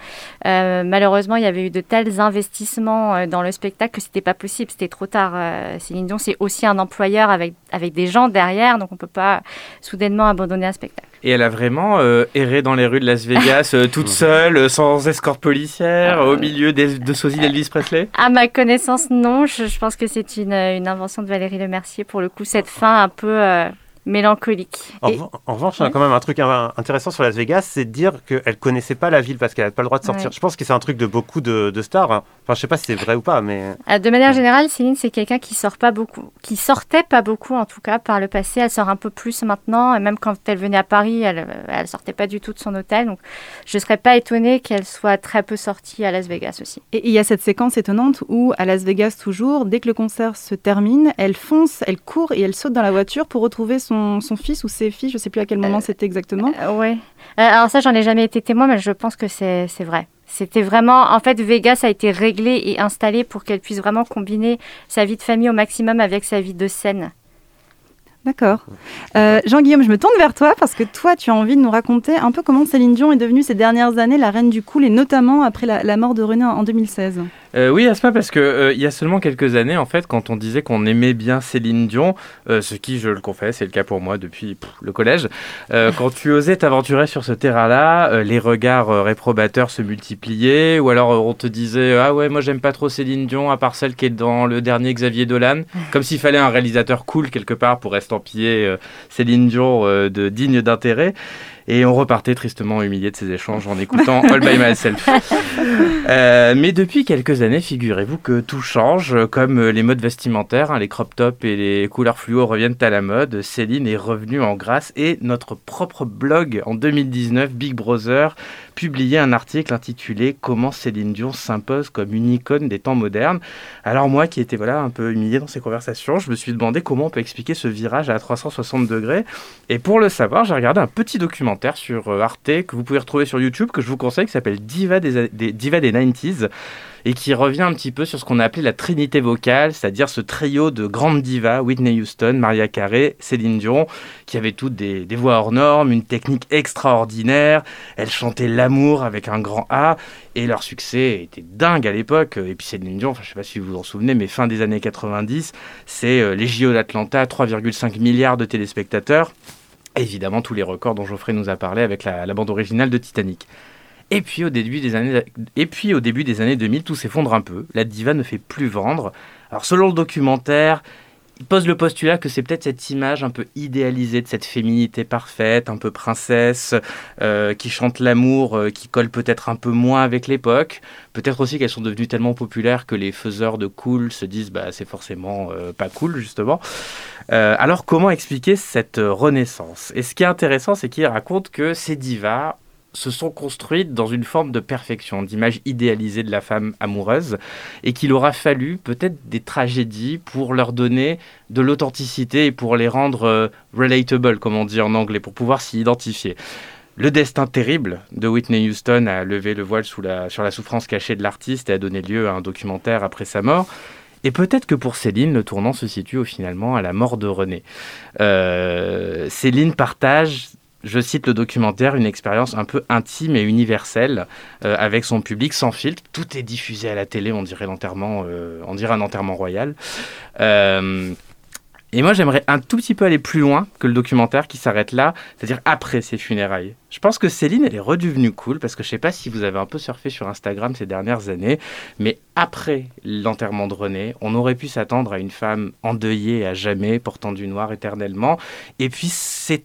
Euh, malheureusement, il y avait eu de tels investissements euh, dans le spectacle que c'était pas possible, c'était trop tard. Euh, Céline Dion, c'est aussi un employeur avec, avec des gens derrière, donc on peut pas soudainement abandonner un spectacle. Et elle a vraiment euh, erré dans les rues de Las Vegas, euh, toute seule, euh, sans escorte policière, Euh, au milieu des, de sosie d'Elvis Presley? À ma connaissance, non. Je, pense que c'est une, une invention de Valérie Lemercier pour le coup, cette fin un peu euh, mélancolique. En, Et- revan- en revanche, a quand même un truc euh, intéressant sur Las Vegas, c'est de dire qu'elle connaissait pas la ville parce qu'elle n'avait pas le droit de sortir. Ouais. Je pense que c'est un truc de beaucoup de, de stars. hein. Enfin, je sais pas si c'est vrai ou pas, mais Euh, De manière générale, Céline, c'est quelqu'un qui sort pas beaucoup, qui sortait pas beaucoup en tout cas par le passé. Elle sort un peu plus maintenant, et même quand elle venait à Paris, elle, elle sortait pas du tout de son hôtel. Donc, je serais pas étonnée qu'elle soit très peu sortie à Las Vegas aussi. Et il y a cette séquence étonnante où, à Las Vegas toujours, dès que le concert se termine, elle fonce, elle court et elle saute dans la voiture pour retrouver son, son fils ou ses filles. Je sais plus à quel moment c'était exactement. Euh, ouais. Euh, alors ça, j'en ai jamais été témoin, mais je pense que c'est vrai. C'était vraiment, en fait, Vegas a été réglé et installé pour qu'elle puisse vraiment combiner sa vie de famille au maximum avec sa vie de scène. D'accord. Euh, Jean-Guillaume, je me tourne vers toi parce que toi, tu as envie de nous raconter un peu comment Céline Dion est devenue ces dernières années la reine du cool et notamment après la, la mort de René en en 2016. Euh, oui, Asma, parce que euh, il y a seulement quelques années, en fait, quand on disait qu'on aimait bien Céline Dion, euh, ce qui, je le confesse, c'est le cas pour moi depuis pff, le collège, euh, quand tu osais t'aventurer sur ce terrain-là, euh, les regards réprobateurs se multipliaient, ou alors on te disait ah ouais, moi j'aime pas trop Céline Dion, à part celle qui est dans le dernier Xavier Dolan, comme s'il fallait un réalisateur cool quelque part pour estampiller Céline Dion de digne d'intérêt. Et on repartait tristement humilié de ces échanges en écoutant All by Myself. Euh, mais depuis quelques années, figurez-vous que tout change, comme les modes vestimentaires, hein, les crop tops et les couleurs fluo reviennent à la mode. Céline est revenue en grâce et notre propre blog en 2019, Big Brother, publiait un article intitulé Comment Céline Dion s'impose comme une icône des temps modernes. Alors moi, qui étais voilà un peu humilié dans ces conversations, je me suis demandé comment on peut expliquer ce virage à 360 degrés. Et pour le savoir, j'ai regardé un petit sur euh, Arte que vous pouvez retrouver sur YouTube que je vous conseille qui s'appelle Diva des, Diva des 90s et qui revient un petit peu sur ce qu'on a appelé la trinité vocale, c'est-à-dire ce trio de grandes divas, Whitney Houston, Maria Carey, Céline Dion, qui avaient toutes des, voix hors normes, une technique extraordinaire, elles chantaient l'amour avec un grand A, et leur succès était dingue à l'époque. Et puis Céline Dion, je ne sais pas si vous vous en souvenez, mais fin des années 90, c'est euh, les JO d'Atlanta, 3,5 milliards de téléspectateurs. Évidemment, tous les records dont Geoffrey nous a parlé avec la, bande originale de Titanic. Et puis, au début des années, et puis au début des années 2000, tout s'effondre un peu. La diva ne fait plus vendre. Alors selon le documentaire, pose le postulat que c'est peut-être cette image un peu idéalisée de cette féminité parfaite, un peu princesse, euh, qui chante l'amour, euh, qui colle peut-être un peu moins avec l'époque. Peut-être aussi qu'elles sont devenues tellement populaires que les faiseurs de cool se disent bah c'est forcément euh, pas cool justement. Alors comment expliquer cette renaissance? Et ce qui est intéressant, c'est qu'il raconte que ces divas se sont construites dans une forme de perfection, d'image idéalisée de la femme amoureuse, et qu'il aura fallu peut-être des tragédies pour leur donner de l'authenticité et pour les rendre euh, relatable, comme on dit en anglais, pour pouvoir s'y identifier. Le destin terrible de Whitney Houston a levé le voile sur la souffrance cachée de l'artiste et a donné lieu à un documentaire après sa mort. Et peut-être que pour Céline, le tournant se situe finalement à la mort de René. Euh, Céline partage, je cite le documentaire, une expérience un peu intime et universelle euh, avec son public sans filtre. Tout est diffusé à la télé, on dirait l'enterrement, euh, on dirait un enterrement royal. Euh, et moi, j'aimerais un tout petit peu aller plus loin que le documentaire qui s'arrête là, c'est-à-dire après ses funérailles. Je pense que Céline, elle est redevenue cool parce que je sais pas si vous avez un peu surfé sur Instagram ces dernières années, mais après l'enterrement de René, on aurait pu s'attendre à une femme endeuillée à jamais, portant du noir éternellement. Et puis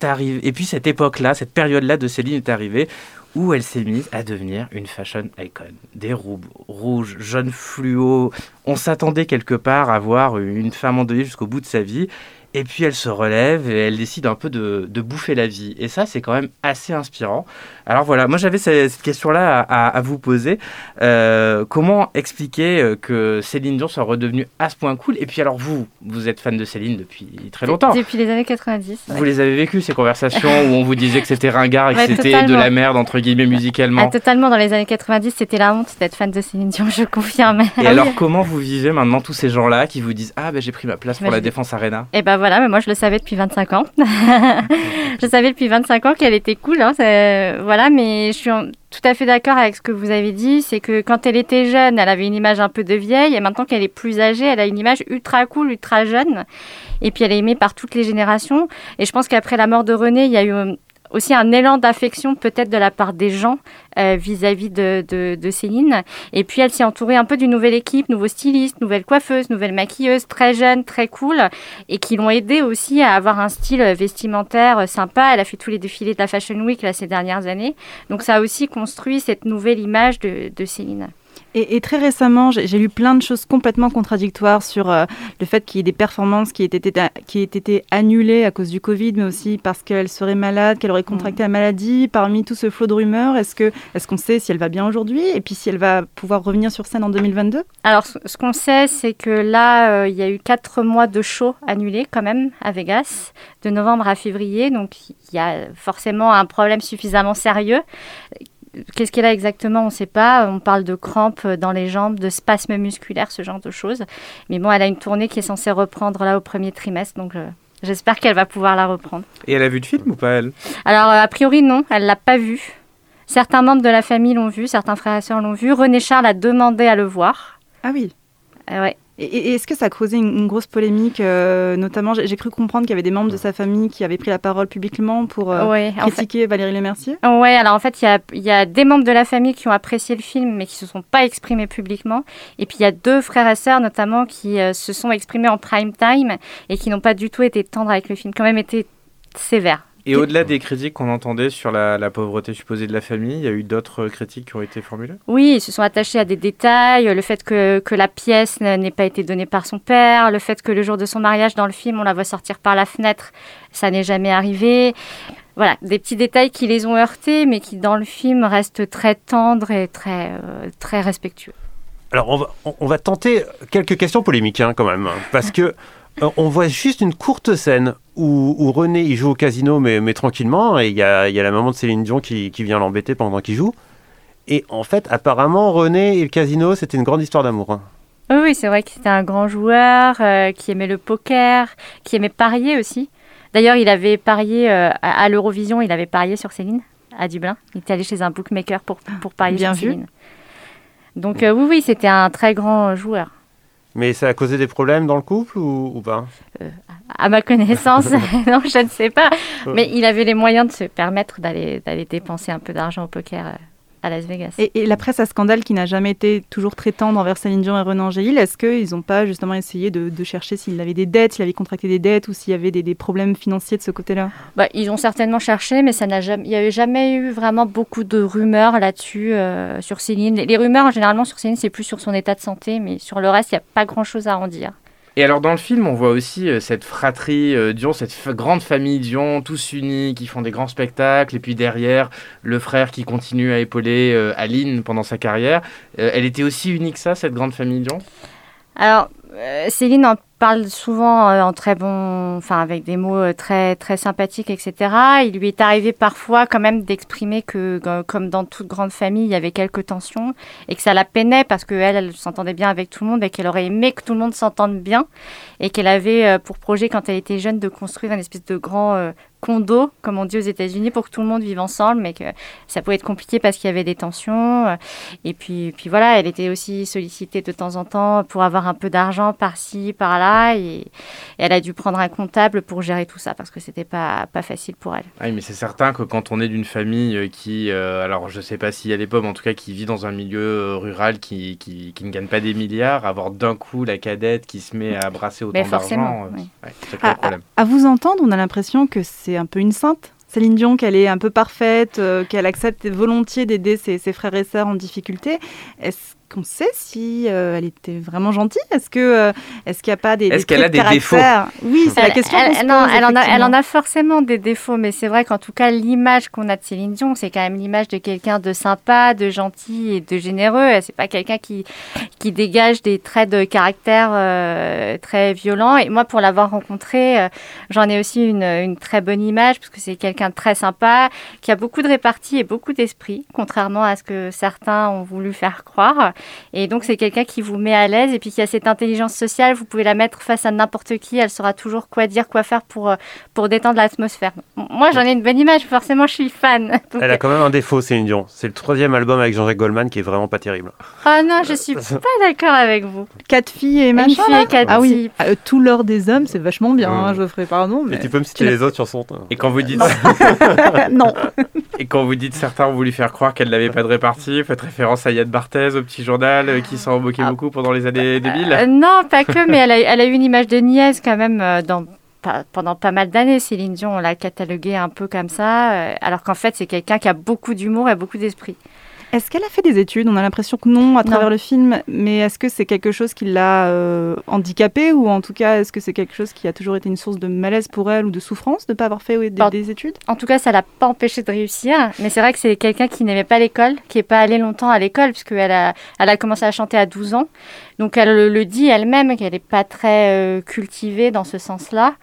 arrivé. Et puis cette époque-là, cette période-là de Céline est arrivée où elle s'est mise à devenir une fashion icon. Des robes rouges, jaunes fluo. On s'attendait quelque part à voir une femme endeuillée jusqu'au bout de sa vie. Et puis elle se relève et elle décide un peu de, de bouffer la vie. Et ça, c'est quand même assez inspirant. Alors voilà, moi j'avais cette, cette question-là à, vous poser. Euh, comment expliquer euh, que Céline Dion soit redevenue à ce point cool? Et puis alors vous, vous êtes fan de Céline depuis très longtemps. Depuis les années 90. ouais. Vous les avez vécues, ces conversations où on vous disait que c'était ringard et que Ouais, c'était de la merde, entre guillemets, Ah, musicalement. totalement, dans les années 90, c'était la honte d'être fan de Céline Dion, je confirme. Et alors, comment vous vivez maintenant tous ces gens-là qui vous disent Ah, ben j'ai pris ma place pour la je- Défense Arena Et ben voilà, mais moi je le savais depuis 25 ans. je savais depuis 25 ans qu'elle était cool. hein, voilà, mais je suis en- tout à fait d'accord avec ce que vous avez dit. C'est que quand elle était jeune, elle avait une image un peu de vieille. Et maintenant qu'elle est plus âgée, elle a une image ultra cool, ultra jeune. Et puis elle est aimée par toutes les générations. Et je pense qu'après la mort de René, il y a eu. Aussi un élan d'affection peut-être de la part des gens euh, vis-à-vis de, Céline. Et puis elle s'est entourée un peu d'une nouvelle équipe, nouveaux stylistes, nouvelle coiffeuse, nouvelle maquilleuse, très jeune, très cool, et qui l'ont aidé aussi à avoir un style vestimentaire sympa. Elle a fait tous les défilés de la Fashion Week là, ces dernières années. Donc ça a aussi construit cette nouvelle image de Céline. Et, très récemment, j'ai lu plein de choses complètement contradictoires sur euh, le fait qu'il y ait des performances qui aient, été, qui aient été annulées à cause du Covid, mais aussi parce qu'elle serait malade, qu'elle aurait contracté la maladie. Parmi tout ce flot de rumeurs, est-ce qu'on est qu'on sait si elle va bien aujourd'hui et puis si elle va pouvoir revenir sur scène en 2022 Alors, ce qu'on sait, c'est que là, euh, il y a eu quatre mois de show annulés quand même à Vegas, de novembre à février. Donc, il y a forcément un problème suffisamment sérieux Qu'est-ce qu'elle a exactement On ne sait pas. On parle de crampes dans les jambes, de spasmes musculaires, ce genre de choses. Mais bon, elle a une tournée qui est censée reprendre là au premier trimestre, donc euh, j'espère qu'elle va pouvoir la reprendre. Et elle a vu le film ou pas elle? Alors euh, a priori non, elle l'a pas vu. Certains membres de la famille l'ont vu, certains frères et sœurs l'ont vu. René Charles a demandé à le voir. Ah oui. Euh, ouais. Et, est-ce que ça a causé une, grosse polémique euh, Notamment, j'ai cru comprendre qu'il y avait des membres de sa famille qui avaient pris la parole publiquement pour euh, critiquer Valérie Lemercier. Oui, alors en fait, il y a, des membres de la famille qui ont apprécié le film, mais qui ne se sont pas exprimés publiquement. Et puis, il y a deux frères et sœurs, notamment, qui euh, se sont exprimés en prime time et qui n'ont pas du tout été tendres avec le film, quand même été sévères. Et au-delà des critiques qu'on entendait sur la, pauvreté supposée de la famille, il y a eu d'autres critiques qui ont été formulées? Oui, ils se sont attachés à des détails, le fait que, que la pièce n'ait pas été donnée par son père, le fait que le jour de son mariage dans le film, on la voit sortir par la fenêtre, ça n'est jamais arrivé. Voilà, des petits détails qui les ont heurtés, mais qui dans le film restent très tendres et très, euh, très respectueux. Alors, on va, on va, tenter quelques questions polémiques hein, quand même, parce que euh, on voit juste une courte scène où, René il joue au casino mais, mais tranquillement et il y a, la maman de Céline Dion qui, vient l'embêter pendant qu'il joue. Et en fait, apparemment, René et le casino, c'était une grande histoire d'amour. Hein. Oui, c'est vrai que c'était un grand joueur euh, qui aimait le poker, qui aimait parier aussi. D'ailleurs, il avait parié euh, à, l'Eurovision, il avait parié sur Céline à Dublin. Il était allé chez un bookmaker pour, pour parier Bien sur Céline. Donc oui, oui, c'était un très grand joueur. Mais ça a causé des problèmes dans le couple ou, pas? Euh, À ma connaissance, non, je ne sais pas. Mais il avait les moyens de se permettre d'aller dépenser un peu d'argent au poker euh, à Las Vegas. Et, la presse à scandale qui n'a jamais été toujours très tendre envers Céline Dion et Renan Angélil, est-ce qu'ils n'ont pas justement essayé de, chercher s'il avait des dettes, s'il avait contracté des dettes ou s'il y avait des, problèmes financiers de ce côté-là? Bah, Ils ont certainement cherché, mais ça n'a jamais, il n'y avait jamais eu vraiment beaucoup de rumeurs là-dessus euh, sur Céline. Les rumeurs, généralement, sur Céline, c'est plus sur son état de santé, mais sur le reste, il n'y a pas grand-chose à en dire. Et alors dans le film, on voit aussi euh, cette fratrie euh, Dion, cette grande famille Dion, tous unis, qui font des grands spectacles. Et puis derrière, le frère qui continue à épauler euh, Aline pendant sa carrière. elle était aussi unique ça, cette grande famille Dion? Alors, Céline en parle souvent euh, en très bon, enfin avec des mots euh, très très sympathiques, etc. Il lui est arrivé parfois quand même d'exprimer que, comme dans toute grande famille, il y avait quelques tensions et que ça la peinait parce qu'elle, elle, s'entendait bien avec tout le monde et qu'elle aurait aimé que tout le monde s'entende bien et qu'elle avait euh, pour projet quand elle était jeune de construire une espèce de grand condo, comme on dit aux États-Unis, pour que tout le monde vive ensemble, mais que ça pouvait être compliqué parce qu'il y avait des tensions. Et puis, puis voilà, elle était aussi sollicitée de temps en temps pour avoir un peu d'argent par-ci, par-là. Et, elle a dû prendre un comptable pour gérer tout ça parce que c'était pas, pas facile pour elle. Oui, mais c'est certain que quand on est d'une famille euh, qui, euh, alors je sais pas s'il y a des pommes, en tout cas qui vit dans un milieu euh, rural qui, qui, qui, ne gagne pas des milliards, avoir d'un coup la cadette qui se met à brasser autant d'argent, oui. à vous entendre, on a l'impression que c'est un peu une sainte. Céline Dion, qu'elle est un peu parfaite, euh, qu'elle accepte volontiers d'aider ses, frères et sœurs en difficulté. Est-ce qu'on sait si euh, elle était vraiment gentille Est-ce que euh, est-ce qu'il n'y a pas des Est-ce qu'elle a des défauts Oui, c'est la question. Elle, elle, en a, elle en a forcément des défauts, mais c'est vrai qu'en tout cas l'image qu'on a de Céline Dion, c'est quand même l'image de quelqu'un de sympa, de gentil et de généreux. C'est pas quelqu'un qui qui dégage des traits de caractère euh, très violents. Et moi, pour l'avoir rencontrée, j'en ai aussi une, une, très bonne image parce que c'est quelqu'un de très sympa, qui a beaucoup de répartie et beaucoup d'esprit, contrairement à ce que certains ont voulu faire croire. Et donc, c'est quelqu'un qui vous met à l'aise et puis qui a cette intelligence sociale. Vous pouvez la mettre face à n'importe qui. Elle saura toujours quoi dire, quoi faire pour, pour détendre l'atmosphère. Moi, j'en ai une bonne image. Forcément, je suis fan. Elle a quand même un défaut, Céline Dion. C'est le troisième album avec Jean-Jacques Goldman qui est vraiment pas terrible. Ah non, je suis pas d'accord avec vous. Quatre filles et machin. ah oui, euh, tout l'or des hommes, c'est vachement bien, hein, je ferai pardon. Mais... Et tu peux me citer les autres chansons Et quand vous dites... non. Et quand vous dites certains ont voulu faire croire qu'elle n'avait pas de répartie, faites référence à Yann Barthès, au petit journal, euh, qui s'en moquait ah. beaucoup pendant les années 2000 euh, Non, pas que, mais elle a, elle a eu une image de nièce quand même dans pendant pas mal d'années, Céline Dion, on l'a cataloguée un peu comme ça, alors qu'en fait, c'est quelqu'un qui a beaucoup d'humour et beaucoup d'esprit. Est-ce qu'elle a fait des études? On a l'impression que non à travers le film, mais est-ce que c'est quelque chose qui l'a euh, handicapée ou en tout cas est-ce que c'est quelque chose qui a toujours été une source de malaise pour elle ou de souffrance de ne pas avoir fait des, études? En tout cas, ça l'a pas empêché de réussir, mais c'est vrai que c'est quelqu'un qui n'aimait pas l'école, qui n'est pas allé longtemps à l'école puisqu'elle a, elle a commencé à chanter à 12 ans. Donc elle le dit elle-même qu'elle n'est pas très euh, cultivée dans ce sens-là.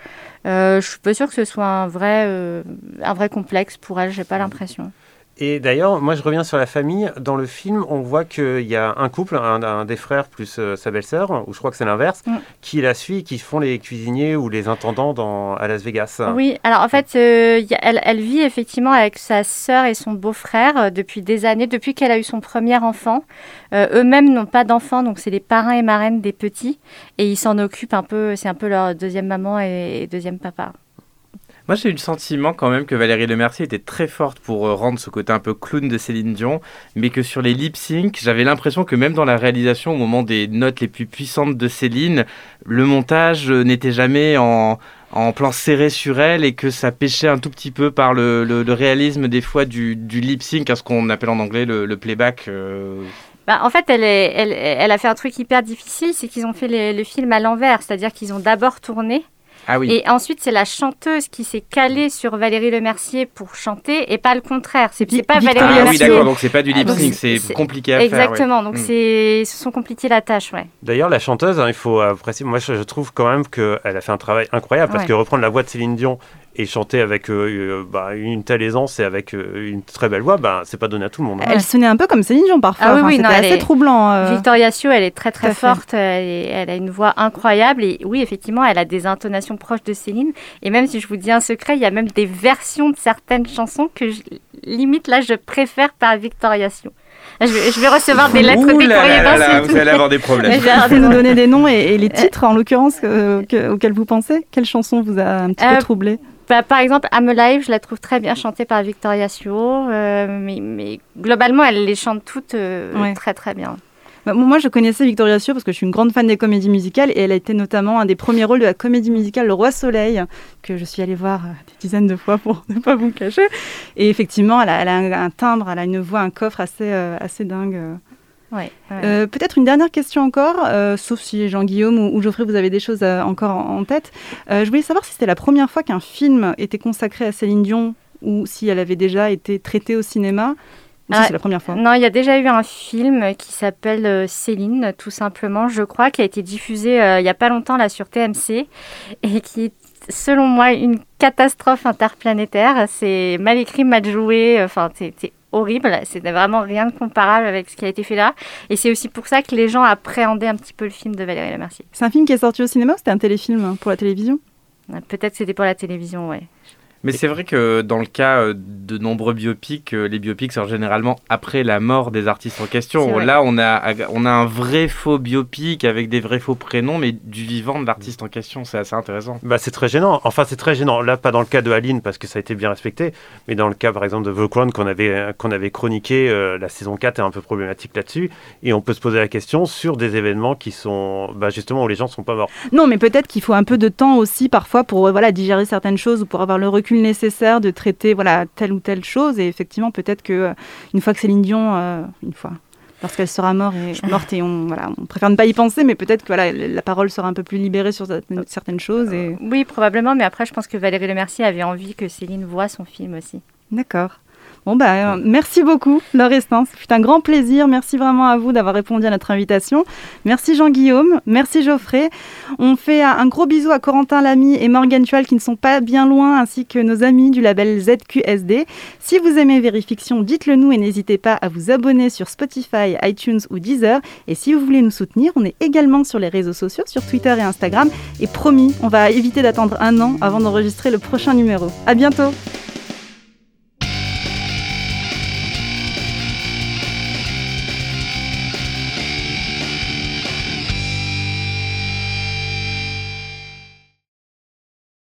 Euh, je suis pas sûre que ce soit un vrai, euh, un vrai complexe pour elle, j'ai pas l'impression. Et d'ailleurs, moi je reviens sur la famille. Dans le film, on voit qu'il y a un couple, un, des frères plus euh, sa belle-sœur, ou je crois que c'est l'inverse, mm. qui la suit, qui font les cuisiniers ou les intendants dans, à Las Vegas. Oui, alors en fait, euh, elle, vit effectivement avec sa sœur et son beau-frère euh, depuis des années, depuis qu'elle a eu son premier enfant. Eux-mêmes n'ont pas d'enfants, donc c'est les parrains et marraines des petits, et ils s'en occupent un peu, c'est un peu leur deuxième maman et deuxième papa. Moi, j'ai eu le sentiment quand même que Valérie Lemercier était très forte pour euh, rendre ce côté un peu clown de Céline Dion, mais que sur les lip sync, j'avais l'impression que même dans la réalisation, au moment des notes les plus puissantes de Céline, le montage euh, n'était jamais en, plan serré sur elle et que ça pêchait un tout petit peu par le, réalisme des fois du, lip sync, à ce qu'on appelle en anglais le, playback. Euh. Bah, en fait, elle, a fait un truc hyper difficile, c'est qu'ils ont fait le film à l'envers, c'est-à-dire qu'ils ont d'abord tourné ah et ensuite, c'est la chanteuse qui s'est calée sur Valérie Lemercier pour chanter et pas le contraire. C'est pas Valérie ah, Oui, d'accord, donc c'est pas du lip sync, c'est compliqué à faire. Exactement, donc mm. c'est ils se sont compliqués la tâche. Ouais. D'ailleurs, la chanteuse, hein, il faut apprécier, moi je, trouve quand même qu'elle a fait un travail incroyable parce que reprendre la voix de Céline Dion et chanter avec euh, euh, bah, une telle aisance et avec euh, une très belle voix, bah, c'est pas donné à tout le monde. Hein. Elle sonnait un peu comme Céline Dion parfois. Ah oui, c'était assez troublant. Victoria Sio, elle est très très forte. Elle, a une voix incroyable et oui, effectivement, elle a des intonations proches de Céline. Et même si je vous dis un secret, il y a même des versions de certaines chansons que limite là, je préfère par Victoria Sio. Je vais, recevoir des lettres Ouh là Vous allez avoir des problèmes. Vous nous donner des noms et, les titres, en l'occurrence, auxquels vous pensez Quelle chanson vous a un petit peu troublé? Bah, par exemple, I'm Alive, je la trouve très bien chantée par Victoria Suo, euh, mais, globalement, elle les chante toutes euh, très très bien. Bah, moi, je connaissais Victoria Suo parce que je suis une grande fan des comédies musicales et elle a été notamment un des premiers rôles de la comédie musicale Le Roi Soleil, que je suis allée voir euh, des dizaines de fois pour ne pas vous cacher. Et effectivement, elle a, elle a un, timbre, elle a une voix, un coffre assez, assez dingue. Euh, peut-être une dernière question encore, euh, sauf si Jean-Guillaume ou, Geoffrey, vous avez des choses euh, encore en, tête. je voulais savoir si c'était la première fois qu'un film était consacré à Céline Dion ou si elle avait déjà été traitée au cinéma. Ah, c'est la première fois. Non, il y a déjà eu un film qui s'appelle Céline, tout simplement, je crois, qui a été diffusé il n'y a pas longtemps là sur TMC et qui est selon moi une catastrophe interplanétaire. C'est mal écrit, mal joué. Enfin, c'est horrible. C'était vraiment rien de comparable avec ce qui a été fait là. Et c'est aussi pour ça que les gens appréhendaient un petit peu le film de Valérie Lemercier. C'est un film qui est sorti au cinéma ou c'était un téléfilm pour la télévision? Peut-être c'était pour la télévision, ouais. Mais c'est vrai que dans le cas euh, de nombreux biopics, euh, les biopics sont généralement après la mort des artistes en question. Là, on a, on a un vrai faux biopic avec des vrais faux prénoms, mais du vivant de l'artiste en question. C'est assez intéressant. Bah, c'est très gênant. Enfin, c'est très gênant. Là, pas dans le cas de Aline, parce que ça a été bien respecté, mais dans le cas, par exemple, de The Crown qu'on avait, qu'on avait chroniqué, euh, la saison 4 est un peu problématique là-dessus. Et on peut se poser la question sur des événements qui sont, bah, justement, où les gens ne sont pas morts. Non, mais peut-être qu'il faut un peu de temps aussi, parfois, pour voilà, digérer certaines choses ou pour avoir le recul nécessaire de traiter voilà, telle ou telle chose. Et effectivement, peut-être que euh, une fois que Céline Dion, euh, une fois, lorsqu'elle sera morte et, morte et on, voilà, on préfère ne pas y penser, mais peut-être que voilà, la parole sera un peu plus libérée sur certaines choses. Et... Oui, probablement, mais après, je pense que Valérie Lemercier avait envie que Céline voit son film aussi. D'accord. Bon, bah, merci beaucoup, Laure Estin. C'est un grand plaisir. Merci vraiment à vous d'avoir répondu à notre invitation. Merci Jean-Guillaume. Merci Geoffrey. On fait un gros bisou à Corentin Lamy et Morgan Tual qui ne sont pas bien loin, ainsi que nos amis du label ZQSD. Si vous aimez Vérifiction, dites-le nous et n'hésitez pas à vous abonner sur Spotify, iTunes ou Deezer. Et si vous voulez nous soutenir, on est également sur les réseaux sociaux, sur Twitter et Instagram. Et promis, on va éviter d'attendre un an avant d'enregistrer le prochain numéro. À bientôt!